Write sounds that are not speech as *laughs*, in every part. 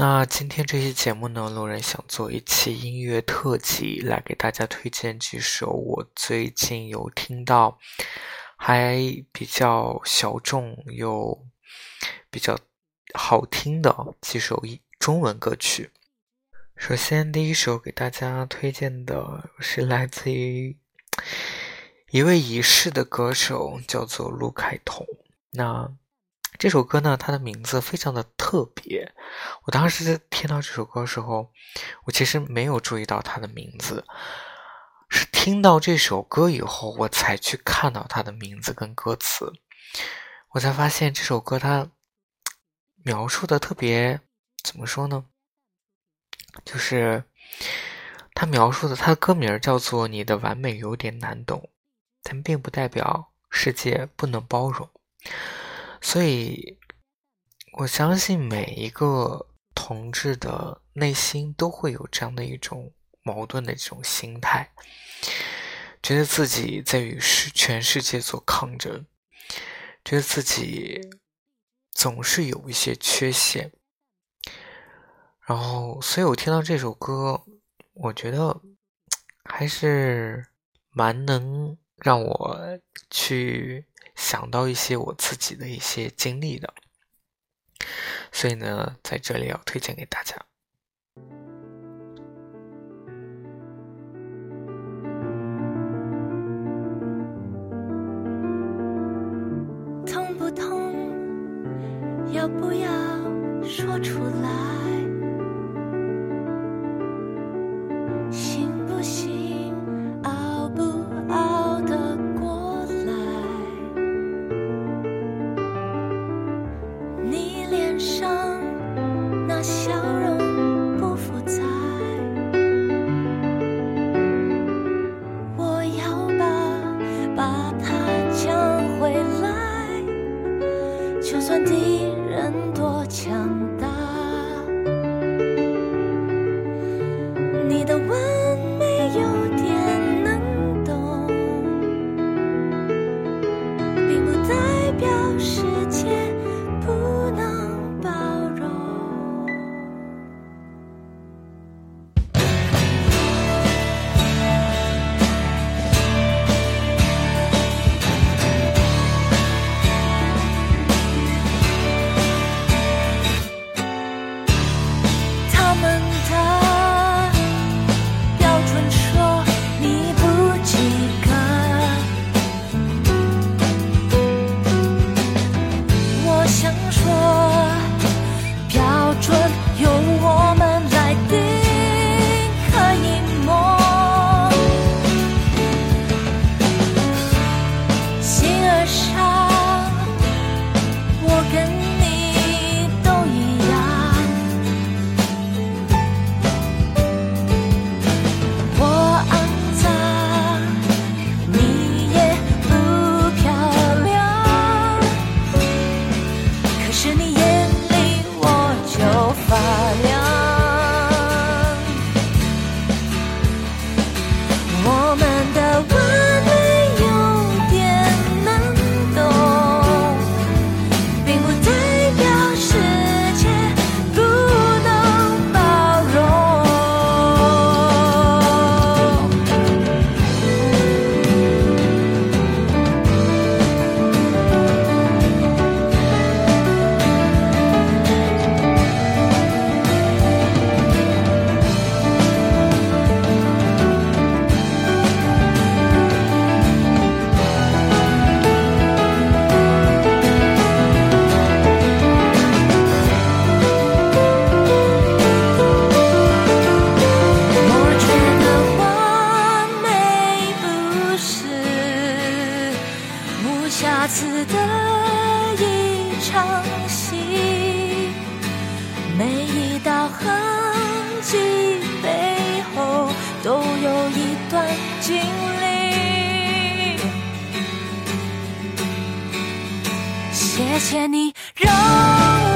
那今天这期节目呢，路人想做一期音乐特辑，来给大家推荐几首我最近有听到，还比较小众又比较好听的几首中文歌曲。首先，第一首给大家推荐的是来自于一位已逝的歌手，叫做陆凯彤。那这首歌呢，它的名字非常的特别。我当时听到这首歌的时候，我其实没有注意到它的名字，是听到这首歌以后，我才去看到它的名字跟歌词，我才发现这首歌它描述的特别，怎么说呢？就是它描述的，它的歌名叫做《你的完美有点难懂》，但并不代表世界不能包容。所以，我相信每一个同志的内心都会有这样的一种矛盾的这种心态，觉得自己在与世全世界做抗争，觉得自己总是有一些缺陷。然后，所以我听到这首歌，我觉得还是蛮能让我去。想到一些我自己的一些经历的，所以呢，在这里要推荐给大家。痛不痛？要不要说出来？谢谢你让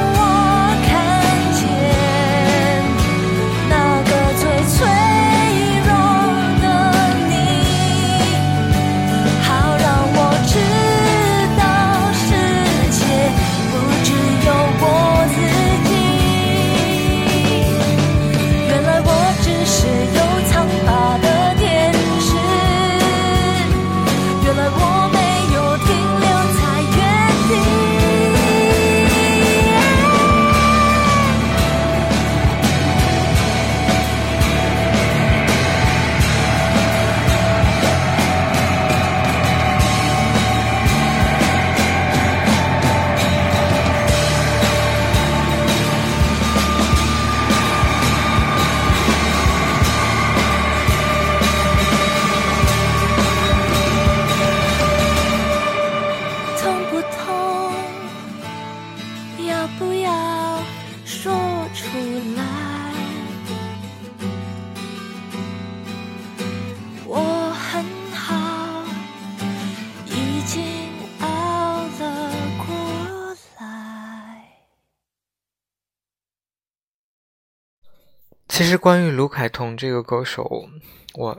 其实关于卢凯彤这个歌手，我、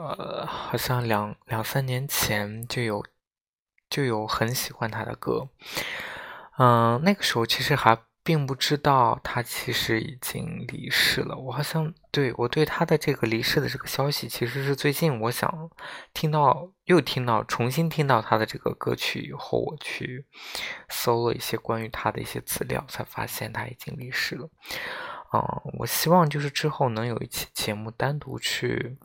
好像两两三年前就有就有很喜欢他的歌，嗯、那个时候其实还并不知道他其实已经离世了。我好像对我对他的这个离世的这个消息，其实是最近我想听到又听到重新听到他的这个歌曲以后，我去搜了一些关于他的一些资料，才发现他已经离世了。嗯，我希望就是之后能有一期节目单独去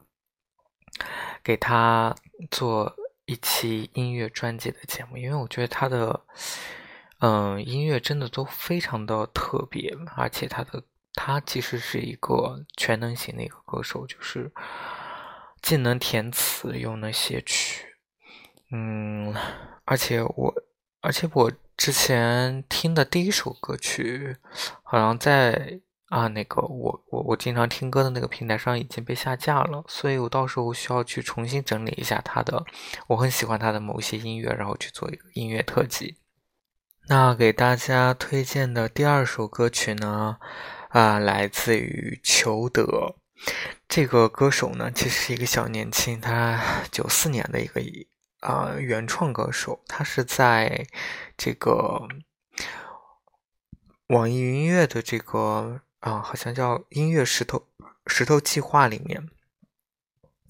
给他做一期音乐专辑的节目，因为我觉得他的嗯音乐真的都非常的特别，而且他的他其实是一个全能型的一个歌手，就是既能填词又能写曲，嗯，而且我而且我之前听的第一首歌曲，好像在啊那个我我我经常听歌的那个平台上已经被下架了，所以我到时候需要去重新整理一下他的，我很喜欢他的某些音乐，然后去做一个音乐特辑。那给大家推荐的第二首歌曲呢，啊，来自于裘德。这个歌手呢，其实是一个小年轻，他九四年的一个啊、原创歌手，他是在这个网易云音乐的这个啊、好像叫音乐石头石头计划里面，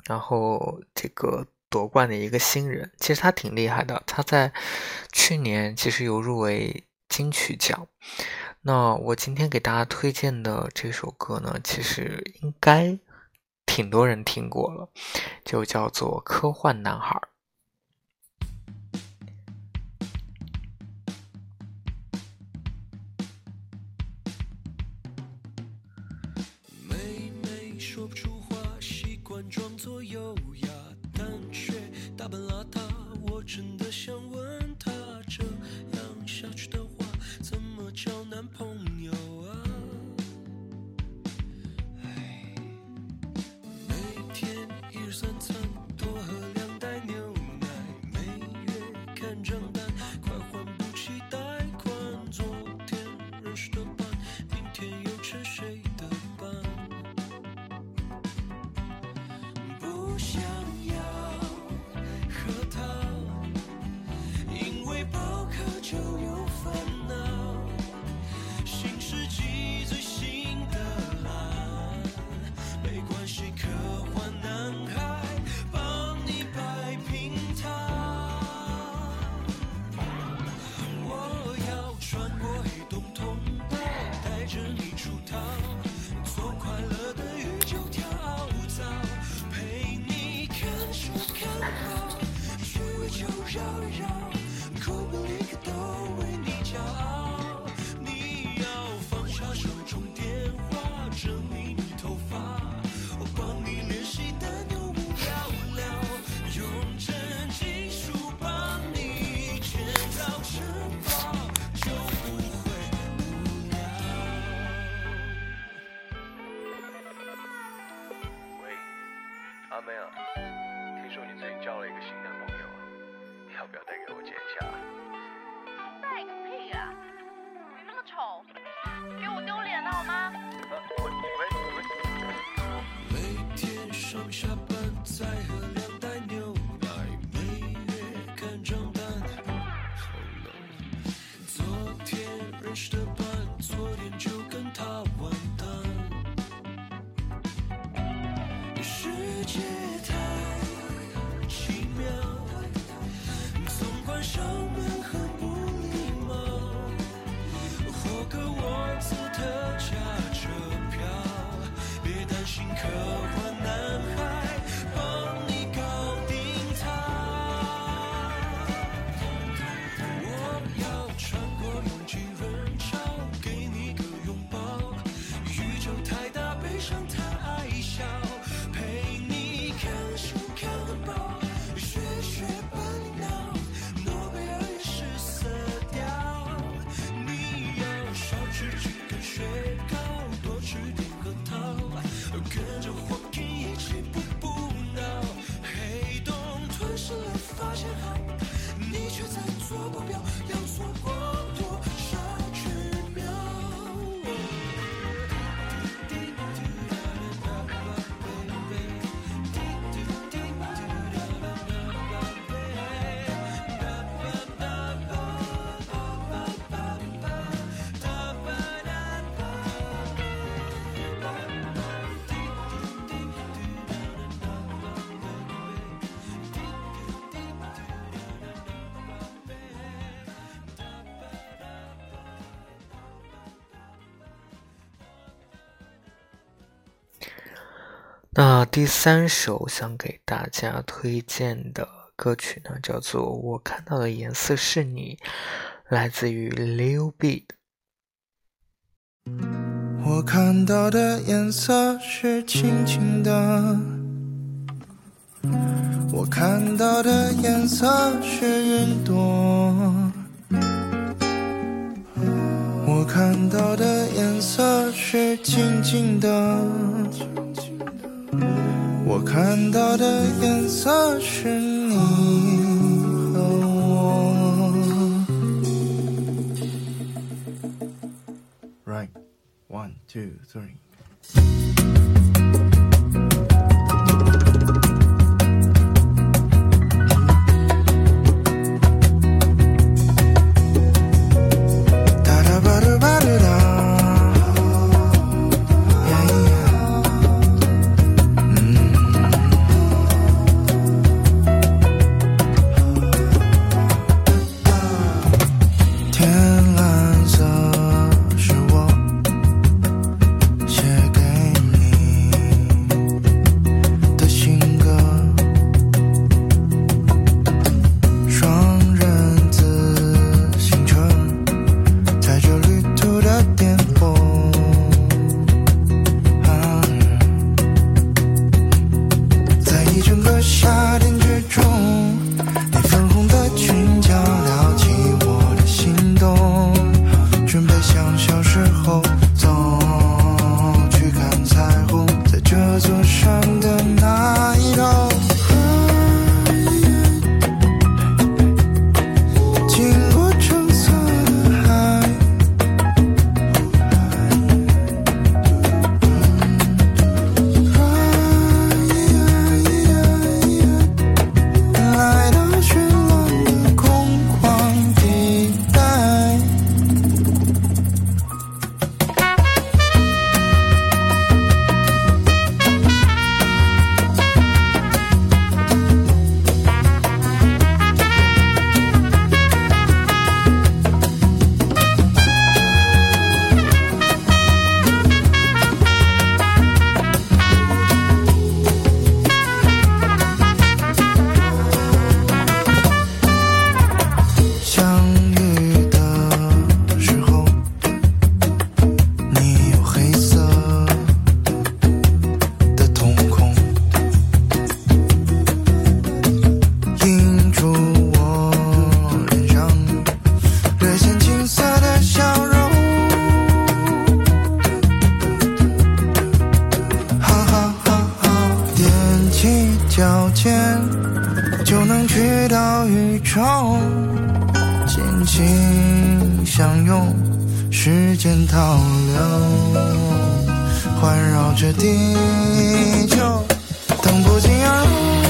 然后这个夺冠的一个新人，其实他挺厉害的，他在去年其实有入围金曲奖。那我今天给大家推荐的这首歌呢，其实应该挺多人听过了，就叫做《科幻男孩》。一日三做快乐的宇宙跳蚤陪你看书看报去就绕绕。Paul. 那第三首想给大家推荐的歌曲呢，叫做《我看到的颜色是你》，来自于 Lil B。我看到的颜色是轻轻的，我看到的颜色是云朵，我看到的颜色是静静的，我看到的颜色是你和我。Right. One, two, three. 你就，等不及啊。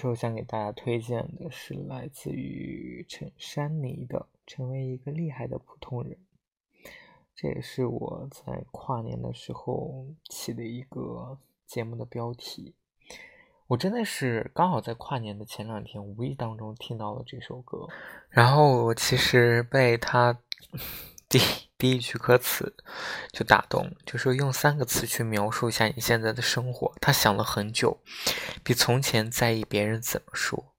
首想给大家推荐的是来自于陈珊妮的《成为一个厉害的普通人》，这也是我在跨年的时候起的一个节目的标题。我真的是刚好在跨年的前两天，无意当中听到了这首歌，然后我其实被他第 *laughs* 第一句歌词就打动，就是用三个词去描述一下你现在的生活。他想了很久，比从前在意别人怎么说。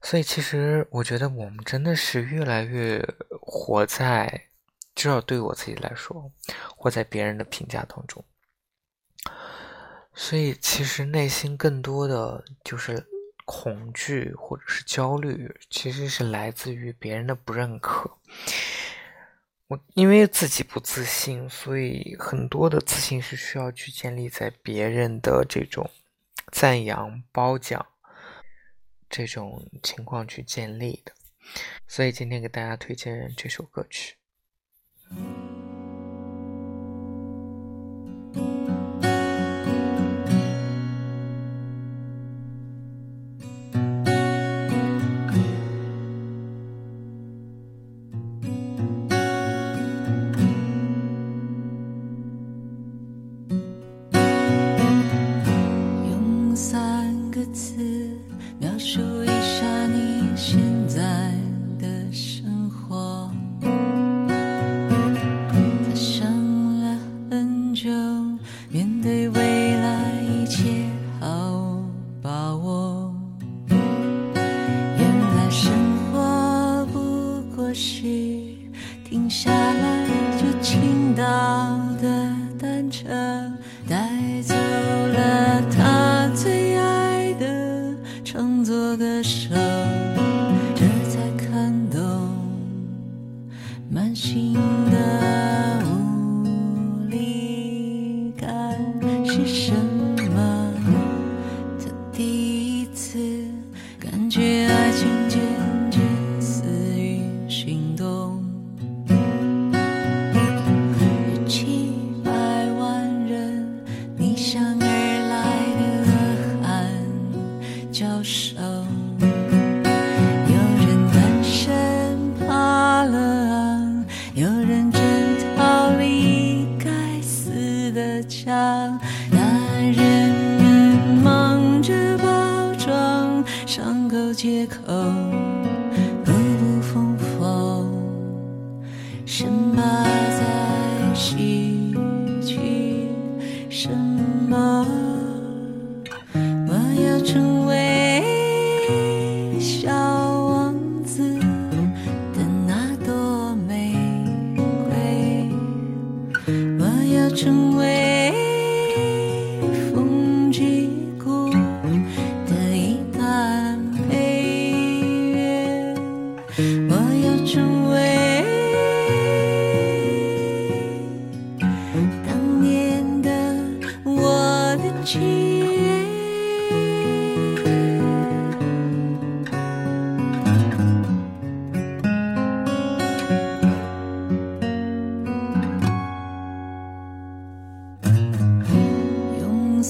所以其实我觉得我们真的是越来越活在，至少对我自己来说，活在别人的评价当中。所以其实内心更多的就是恐惧或者是焦虑，其实是来自于别人的不认可。我因为自己不自信，所以很多的自信是需要去建立在别人的这种赞扬、褒奖这种情况去建立的。所以今天给大家推荐这首歌曲。描述第一次感觉爱情渐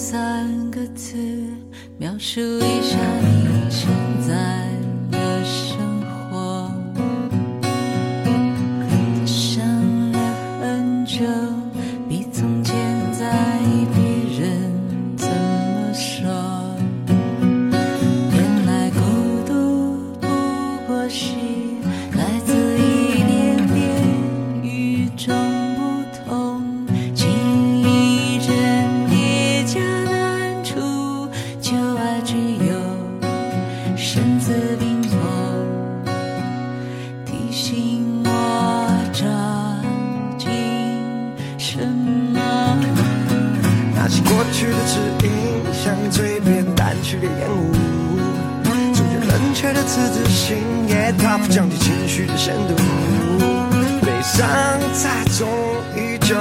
三个字描述一下你现在拿起过去的指引，像嘴边淡去的烟雾，逐渐冷却的自尊心，也大幅降低情绪的深度。悲伤在中依旧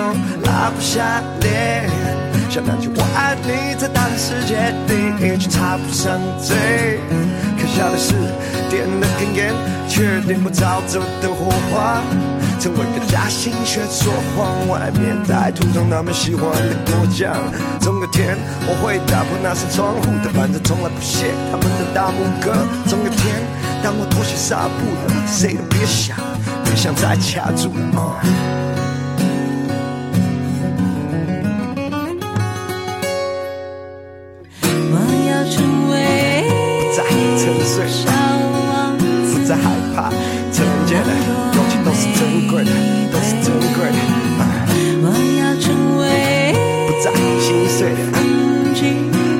拉不下脸，想那句我爱你，在大的世界里一直插不上嘴。可笑的是，点了根烟，却点不着走的火花。成为个假心学说谎，外面在涂上他们喜欢的果酱。总有天我会打破那扇窗户，但反正从来不屑他们的大拇哥。总有天当我脱鞋撒步了，谁都别想，别想再卡住了。我要成为不再沉睡小王子，珍贵，我要成为不再心碎的风景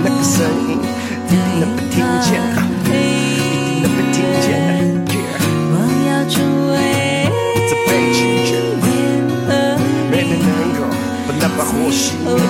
那个声音，一定能被听见，一定能被听见。我要成为这被拒绝，联合没人能够把那把火熄灭，那个把那把火熄灭。